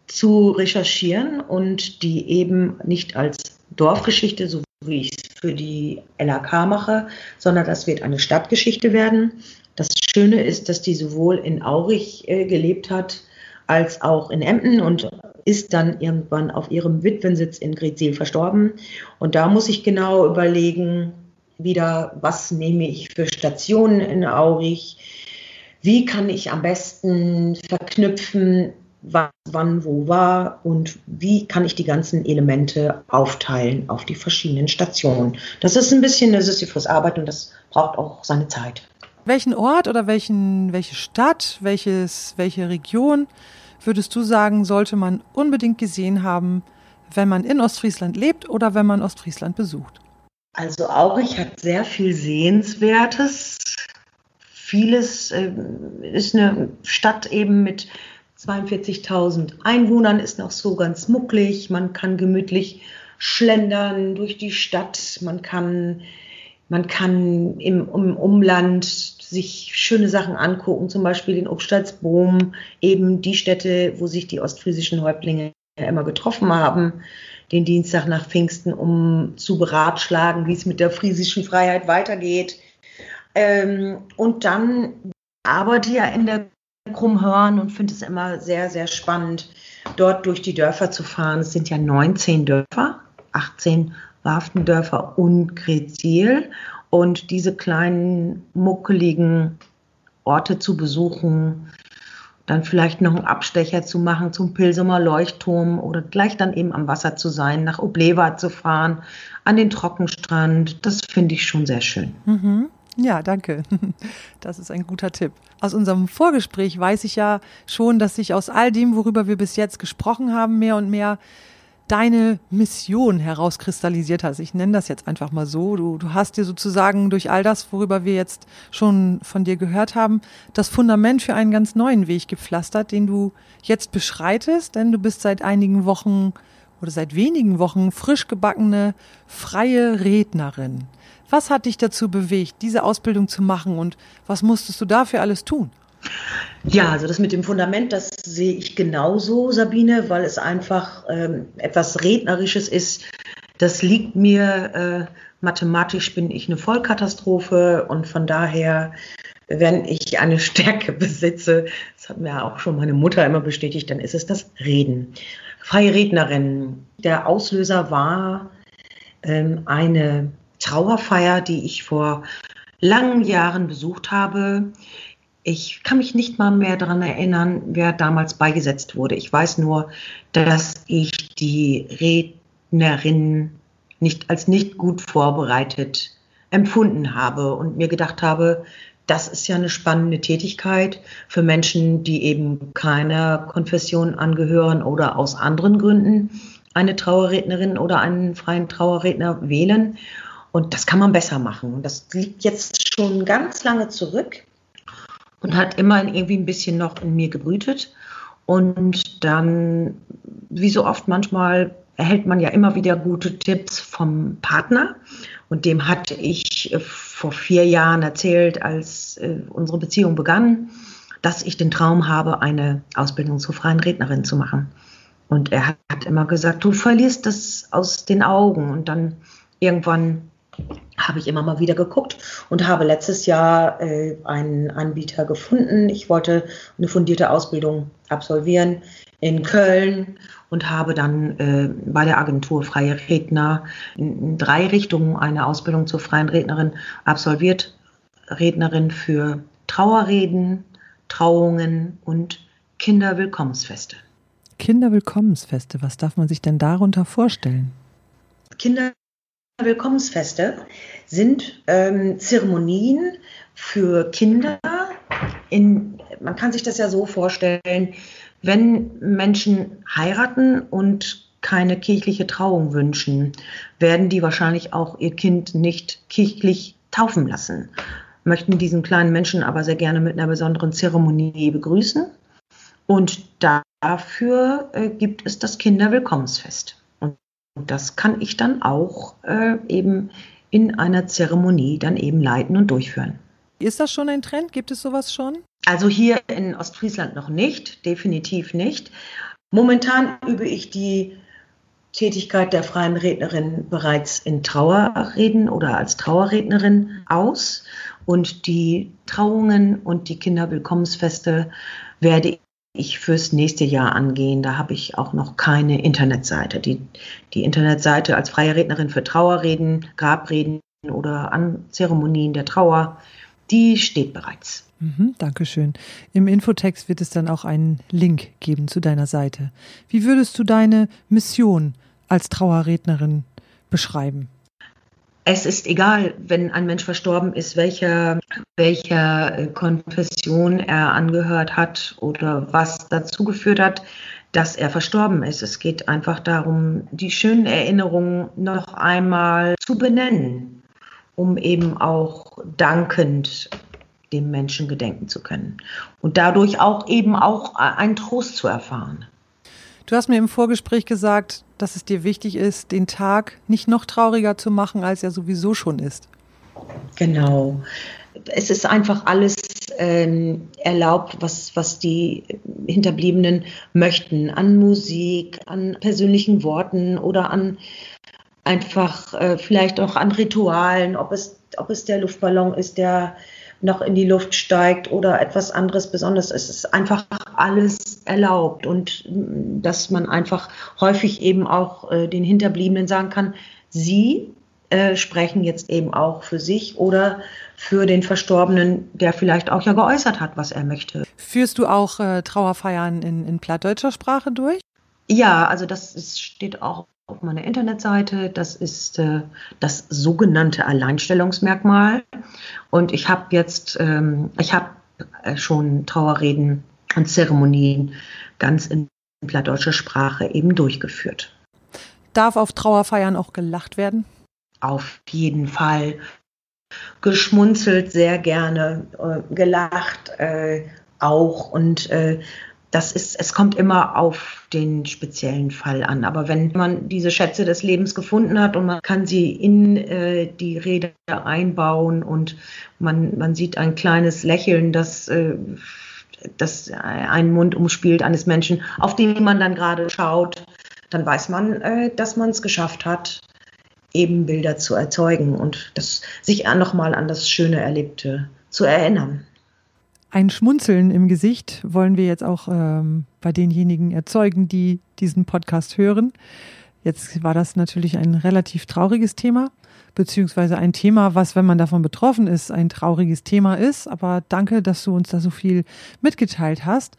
zu recherchieren und die eben nicht als Dorfgeschichte, so wie ich es für die LAK mache, sondern das wird eine Stadtgeschichte werden. Das Schöne ist, dass die sowohl in Aurich äh, gelebt hat, als auch in Emden und ist dann irgendwann auf ihrem Witwensitz in Gretzil verstorben. Und da muss ich genau überlegen, wieder, was nehme ich für Stationen in Aurich? Wie kann ich am besten verknüpfen was wann wo war und wie kann ich die ganzen Elemente aufteilen auf die verschiedenen Stationen. Das ist ein bisschen eine Sisyphus-Arbeit und das braucht auch seine Zeit. Welchen Ort oder welchen, welche Stadt, welches, welche Region würdest du sagen, sollte man unbedingt gesehen haben, wenn man in Ostfriesland lebt oder wenn man Ostfriesland besucht? Also Aurich hat sehr viel Sehenswertes. Vieles äh, ist eine Stadt eben mit 42.000 Einwohnern, ist noch so ganz mucklig. Man kann gemütlich schlendern durch die Stadt. Man kann, man kann im, im Umland sich schöne Sachen angucken, zum Beispiel den Obstalsboom, eben die Städte, wo sich die ostfriesischen Häuptlinge immer getroffen haben den Dienstag nach Pfingsten, um zu beratschlagen, wie es mit der friesischen Freiheit weitergeht. Ähm, und dann arbeite ja in der Krummhörn und finde es immer sehr, sehr spannend, dort durch die Dörfer zu fahren. Es sind ja 19 Dörfer, 18 Warftendörfer und Grezil. Und diese kleinen, muckeligen Orte zu besuchen, dann vielleicht noch einen Abstecher zu machen zum Pilsumer Leuchtturm oder gleich dann eben am Wasser zu sein, nach Obleva zu fahren, an den Trockenstrand. Das finde ich schon sehr schön. Mhm. Ja, danke. Das ist ein guter Tipp. Aus unserem Vorgespräch weiß ich ja schon, dass sich aus all dem, worüber wir bis jetzt gesprochen haben, mehr und mehr deine Mission herauskristallisiert hast. Ich nenne das jetzt einfach mal so. Du, du hast dir sozusagen durch all das, worüber wir jetzt schon von dir gehört haben, das Fundament für einen ganz neuen Weg gepflastert, den du jetzt beschreitest, denn du bist seit einigen Wochen oder seit wenigen Wochen frisch gebackene freie Rednerin. Was hat dich dazu bewegt, diese Ausbildung zu machen und was musstest du dafür alles tun? Ja, also das mit dem Fundament, das sehe ich genauso, Sabine, weil es einfach ähm, etwas Rednerisches ist. Das liegt mir, äh, mathematisch bin ich eine Vollkatastrophe und von daher, wenn ich eine Stärke besitze, das hat mir auch schon meine Mutter immer bestätigt, dann ist es das Reden. Freie Rednerin. Der Auslöser war ähm, eine Trauerfeier, die ich vor langen Jahren besucht habe ich kann mich nicht mal mehr daran erinnern, wer damals beigesetzt wurde. Ich weiß nur, dass ich die Rednerin nicht als nicht gut vorbereitet empfunden habe und mir gedacht habe, das ist ja eine spannende Tätigkeit für Menschen, die eben keiner Konfession angehören oder aus anderen Gründen eine Trauerrednerin oder einen freien Trauerredner wählen. Und das kann man besser machen. Das liegt jetzt schon ganz lange zurück und hat immer irgendwie ein bisschen noch in mir gebrütet. Und dann, wie so oft manchmal, erhält man ja immer wieder gute Tipps vom Partner. Und dem hatte ich äh, vor vier Jahren erzählt, als äh, unsere Beziehung begann, dass ich den Traum habe, eine Ausbildung zur freien Rednerin zu machen. Und er hat immer gesagt, du verlierst das aus den Augen. Und dann irgendwann habe ich immer mal wieder geguckt und habe letztes Jahr äh, einen Anbieter gefunden. Ich wollte eine fundierte Ausbildung absolvieren in Köln und habe dann äh, bei der Agentur Freie Redner in, in drei Richtungen eine Ausbildung zur freien Rednerin absolviert. Rednerin für Trauerreden, Trauungen und Kinderwillkommensfeste. Kinderwillkommensfeste, was darf man sich denn darunter vorstellen? Kinder Willkommensfeste sind ähm, Zeremonien für Kinder. In, man kann sich das ja so vorstellen, wenn Menschen heiraten und keine kirchliche Trauung wünschen, werden die wahrscheinlich auch ihr Kind nicht kirchlich taufen lassen, möchten diesen kleinen Menschen aber sehr gerne mit einer besonderen Zeremonie begrüßen. Und dafür äh, gibt es das Kinderwillkommensfest. Und das kann ich dann auch äh, eben in einer Zeremonie dann eben leiten und durchführen. Ist das schon ein Trend? Gibt es sowas schon? Also hier in Ostfriesland noch nicht, definitiv nicht. Momentan übe ich die Tätigkeit der freien Rednerin bereits in Trauerreden oder als Trauerrednerin aus. Und die Trauungen und die Kinderwillkommensfeste werde ich fürs nächste Jahr angehen. Da habe ich auch noch keine Internetseite. Die, die Internetseite als freie Rednerin für Trauerreden, Grabreden oder an Zeremonien der Trauer, die steht bereits. Mhm, Dankeschön. Im Infotext wird es dann auch einen Link geben zu deiner Seite. Wie würdest du deine Mission als Trauerrednerin beschreiben? Es ist egal, wenn ein Mensch verstorben ist, welcher, welcher Konfession er angehört hat oder was dazu geführt hat, dass er verstorben ist. Es geht einfach darum, die schönen Erinnerungen noch einmal zu benennen, um eben auch dankend dem Menschen gedenken zu können und dadurch auch eben auch einen Trost zu erfahren. Du hast mir im Vorgespräch gesagt, dass es dir wichtig ist, den Tag nicht noch trauriger zu machen, als er sowieso schon ist. Genau. Es ist einfach alles ähm, erlaubt, was, was die Hinterbliebenen möchten, an Musik, an persönlichen Worten oder an einfach äh, vielleicht auch an Ritualen, ob es, ob es der Luftballon ist, der noch in die Luft steigt oder etwas anderes Besonderes. Es ist einfach alles erlaubt und mm, dass man einfach häufig eben auch äh, den Hinterbliebenen sagen kann, sie äh, sprechen jetzt eben auch für sich oder für den Verstorbenen, der vielleicht auch ja geäußert hat, was er möchte. Führst du auch äh, Trauerfeiern in, in plattdeutscher Sprache durch? Ja, also das ist, steht auch auf meiner Internetseite. Das ist äh, das sogenannte Alleinstellungsmerkmal. Und ich habe jetzt, ähm, ich habe äh, schon Trauerreden und Zeremonien ganz in plattdeutscher Sprache eben durchgeführt. Darf auf Trauerfeiern auch gelacht werden? Auf jeden Fall. Geschmunzelt sehr gerne, äh, gelacht äh, auch und äh, das ist, es kommt immer auf den speziellen Fall an. Aber wenn man diese Schätze des Lebens gefunden hat und man kann sie in äh, die Rede einbauen und man, man sieht ein kleines Lächeln, das, äh, das einen Mund umspielt eines Menschen, auf den man dann gerade schaut, dann weiß man, äh, dass man es geschafft hat, eben Bilder zu erzeugen und das, sich nochmal an das schöne Erlebte zu erinnern. Ein Schmunzeln im Gesicht wollen wir jetzt auch ähm, bei denjenigen erzeugen, die diesen Podcast hören. Jetzt war das natürlich ein relativ trauriges Thema, beziehungsweise ein Thema, was, wenn man davon betroffen ist, ein trauriges Thema ist. Aber danke, dass du uns da so viel mitgeteilt hast.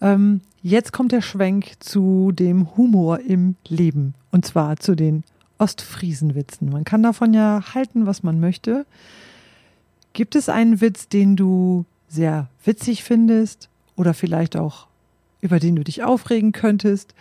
Ähm, jetzt kommt der Schwenk zu dem Humor im Leben. Und zwar zu den Ostfriesenwitzen. Man kann davon ja halten, was man möchte. Gibt es einen Witz, den du sehr witzig findest oder vielleicht auch über den du dich aufregen könntest.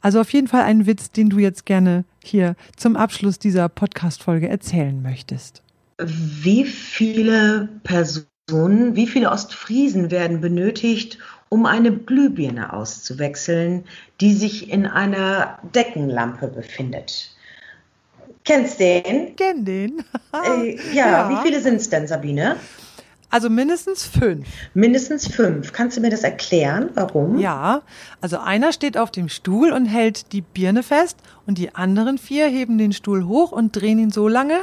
Also auf jeden Fall einen Witz, den du jetzt gerne hier zum Abschluss dieser Podcast-Folge erzählen möchtest. Wie viele Personen, wie viele Ostfriesen werden benötigt, um eine Glühbirne auszuwechseln, die sich in einer Deckenlampe befindet? Kennst den? Kenn den. äh, ja, ja, wie viele sind es denn, Sabine? Also mindestens fünf. Mindestens fünf. Kannst du mir das erklären? Warum? Ja, also einer steht auf dem Stuhl und hält die Birne fest und die anderen vier heben den Stuhl hoch und drehen ihn so lange,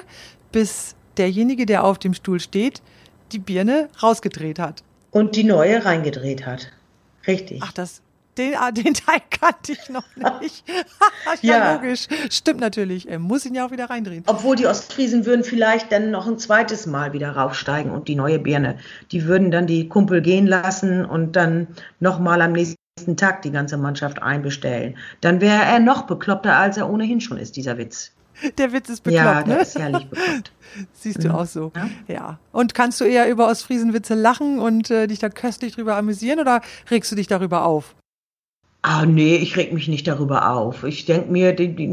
bis derjenige, der auf dem Stuhl steht, die Birne rausgedreht hat. Und die neue reingedreht hat. Richtig. Ach, das den, ah, den Teil kannte ich noch nicht. ja, ja, logisch. Stimmt natürlich. Er muss ihn ja auch wieder reindrehen. Obwohl die Ostfriesen würden vielleicht dann noch ein zweites Mal wieder raufsteigen und die neue Birne. Die würden dann die Kumpel gehen lassen und dann nochmal am nächsten Tag die ganze Mannschaft einbestellen. Dann wäre er noch bekloppter, als er ohnehin schon ist, dieser Witz. Der Witz ist bekloppt, ja, der ne? ist herrlich bekloppt. Siehst du mhm. auch so. Ja. ja. Und kannst du eher über Ostfriesenwitze lachen und äh, dich da köstlich drüber amüsieren oder regst du dich darüber auf? Ah, nee, ich reg mich nicht darüber auf. Ich denke mir, die, die,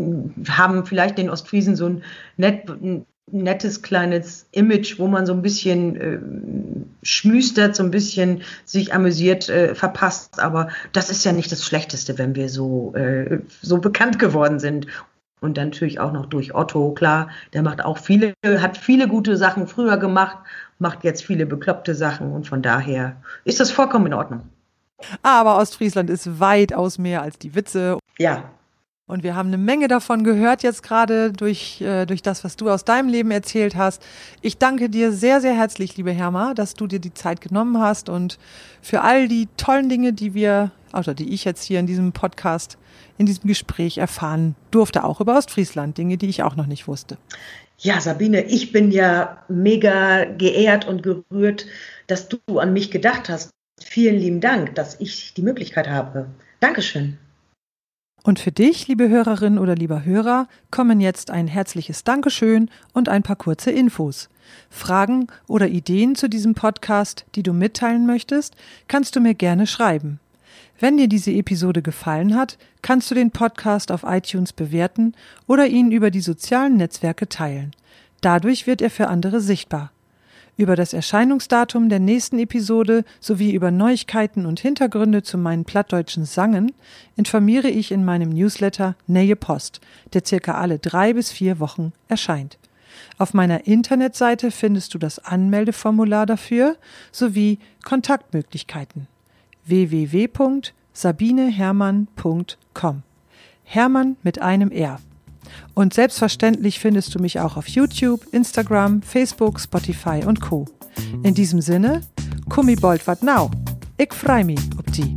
haben vielleicht den Ostfriesen so ein, net, ein, nettes kleines Image, wo man so ein bisschen äh, schmüstert, so ein bisschen sich amüsiert, äh, verpasst. Aber das ist ja nicht das Schlechteste, wenn wir so, äh, so bekannt geworden sind. Und dann natürlich auch noch durch Otto, klar, der macht auch viele, hat viele gute Sachen früher gemacht, macht jetzt viele bekloppte Sachen und von daher ist das vollkommen in Ordnung. Aber Ostfriesland ist weitaus mehr als die Witze. Ja. Und wir haben eine Menge davon gehört jetzt gerade durch, äh, durch das, was du aus deinem Leben erzählt hast. Ich danke dir sehr, sehr herzlich, liebe Herma, dass du dir die Zeit genommen hast und für all die tollen Dinge, die wir oder die ich jetzt hier in diesem Podcast, in diesem Gespräch erfahren durfte, auch über Ostfriesland, Dinge, die ich auch noch nicht wusste. Ja, Sabine, ich bin ja mega geehrt und gerührt, dass du an mich gedacht hast. Vielen lieben Dank, dass ich die Möglichkeit habe. Dankeschön. Und für dich, liebe Hörerin oder lieber Hörer, kommen jetzt ein herzliches Dankeschön und ein paar kurze Infos. Fragen oder Ideen zu diesem Podcast, die du mitteilen möchtest, kannst du mir gerne schreiben. Wenn dir diese Episode gefallen hat, kannst du den Podcast auf iTunes bewerten oder ihn über die sozialen Netzwerke teilen. Dadurch wird er für andere sichtbar. Über das Erscheinungsdatum der nächsten Episode sowie über Neuigkeiten und Hintergründe zu meinen plattdeutschen Sangen informiere ich in meinem Newsletter Nähe Post, der circa alle drei bis vier Wochen erscheint. Auf meiner Internetseite findest du das Anmeldeformular dafür sowie Kontaktmöglichkeiten www.sabinehermann.com. Hermann mit einem R. Und selbstverständlich findest du mich auch auf YouTube, Instagram, Facebook, Spotify und Co. In diesem Sinne, kummi bold wat now. Ich freu mich ob die.